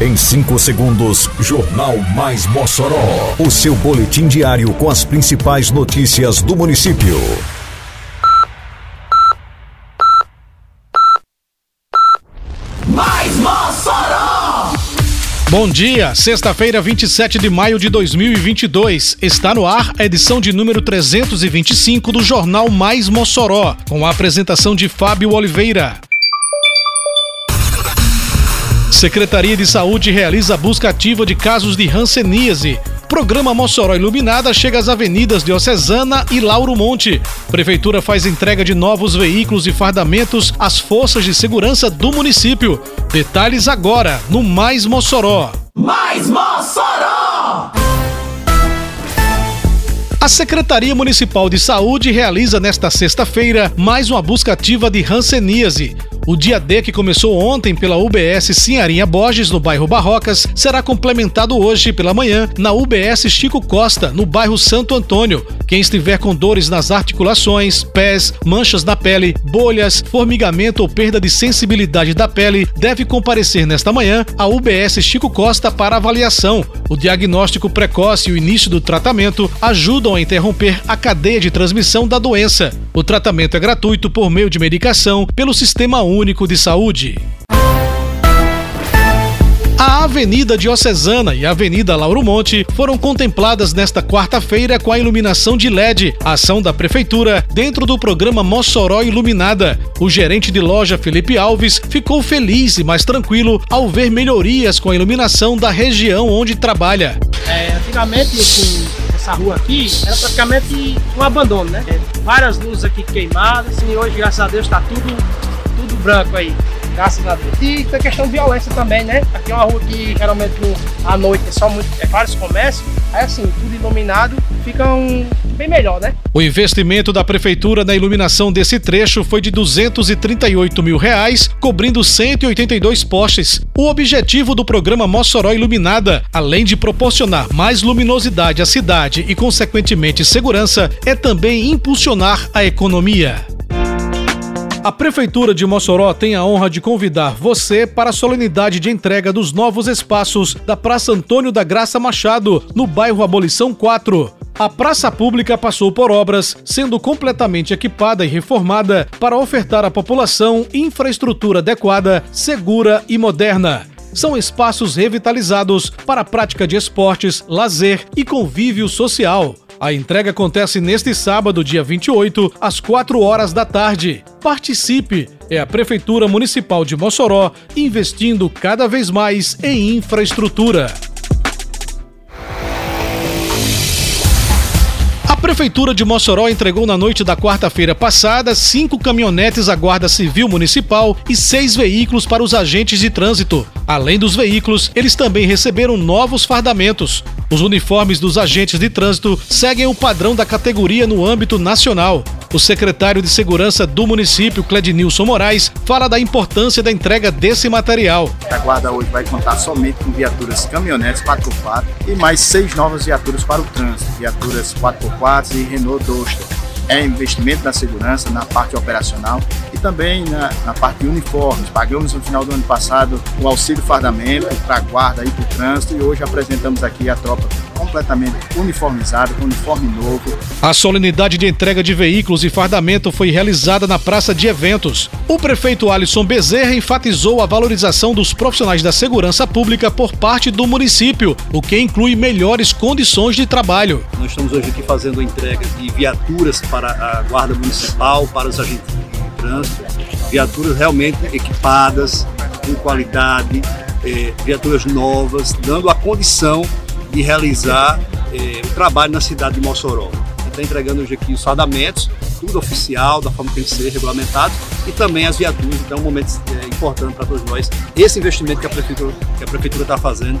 Em 5 segundos, Jornal Mais Mossoró. O seu boletim diário com as principais notícias do município. Mais Mossoró! Bom dia, sexta-feira, 27 de maio de 2022. Está no ar a edição de número 325 do Jornal Mais Mossoró, com a apresentação de Fábio Oliveira. Secretaria de Saúde realiza busca ativa de casos de hanseníase. Programa Mossoró Iluminada chega às avenidas Diocesana e Lauro Monte. Prefeitura faz entrega de novos veículos e fardamentos às forças de segurança do município. Detalhes agora no Mais Mossoró. Mais Mossoró! A Secretaria Municipal de Saúde realiza nesta sexta-feira mais uma busca ativa de hanseníase. O dia D, que começou ontem pela UBS Sinharinha Borges, no bairro Barrocas, será complementado hoje pela manhã na UBS Chico Costa, no bairro Santo Antônio. Quem estiver com dores nas articulações, pés, manchas na pele, bolhas, formigamento ou perda de sensibilidade da pele, deve comparecer nesta manhã à UBS Chico Costa para avaliação. O diagnóstico precoce e o início do tratamento ajudam a interromper a cadeia de transmissão da doença. O tratamento é gratuito por meio de medicação pelo Sistema Único de Saúde. A Avenida Diocesana e a Avenida Lauro Monte foram contempladas nesta quarta-feira com a iluminação de LED, ação da Prefeitura, dentro do programa Mossoró Iluminada. O gerente de loja Felipe Alves ficou feliz e mais tranquilo ao ver melhorias com a iluminação da região onde trabalha. É, antigamente, assim, essa rua aqui era praticamente um abandono, né? Várias luzes aqui queimadas e hoje, graças a Deus, está tudo, tudo branco aí. Graças a Deus. E tem questão de violência também, né? Aqui é uma rua que geralmente à noite é só muito, é vários comércios. Aí assim, tudo iluminado, fica um, bem melhor, né? O investimento da prefeitura na iluminação desse trecho foi de 238 mil reais, cobrindo 182 postes. O objetivo do programa Mossoró Iluminada, além de proporcionar mais luminosidade à cidade e, consequentemente, segurança, é também impulsionar a economia. A Prefeitura de Mossoró tem a honra de convidar você para a solenidade de entrega dos novos espaços da Praça Antônio da Graça Machado, no bairro Abolição 4. A praça pública passou por obras, sendo completamente equipada e reformada para ofertar à população infraestrutura adequada, segura e moderna. São espaços revitalizados para a prática de esportes, lazer e convívio social. A entrega acontece neste sábado, dia 28, às 4 horas da tarde. Participe! É a Prefeitura Municipal de Mossoró investindo cada vez mais em infraestrutura. A Prefeitura de Mossoró entregou na noite da quarta-feira passada cinco caminhonetes à Guarda Civil Municipal e seis veículos para os agentes de trânsito. Além dos veículos, eles também receberam novos fardamentos. Os uniformes dos agentes de trânsito seguem o padrão da categoria no âmbito nacional. O secretário de Segurança do município, Clednilson Moraes, fala da importância da entrega desse material. A guarda hoje vai contar somente com viaturas caminhonetes 4x4 e mais seis novas viaturas para o trânsito, viaturas 4x4 e Renault Duster é investimento na segurança, na parte operacional e também na, na parte de uniformes. Pagamos no final do ano passado o auxílio fardamento para a guarda e para o trânsito e hoje apresentamos aqui a tropa completamente uniformizada, com uniforme novo. A solenidade de entrega de veículos e fardamento foi realizada na Praça de Eventos. O prefeito Alisson Bezerra enfatizou a valorização dos profissionais da segurança pública por parte do município, o que inclui melhores condições de trabalho. Nós estamos hoje aqui fazendo a entrega de viaturas para a Guarda Municipal, para os agentes de trânsito, viaturas realmente equipadas, com qualidade, eh, viaturas novas, dando a condição de realizar eh, o trabalho na cidade de Mossoró. Está entregando hoje aqui os fardamentos, tudo oficial, da forma que tem que ser regulamentado, e também as viaturas. Então, é um momento é, importante para todos nós, esse investimento que a prefeitura está fazendo.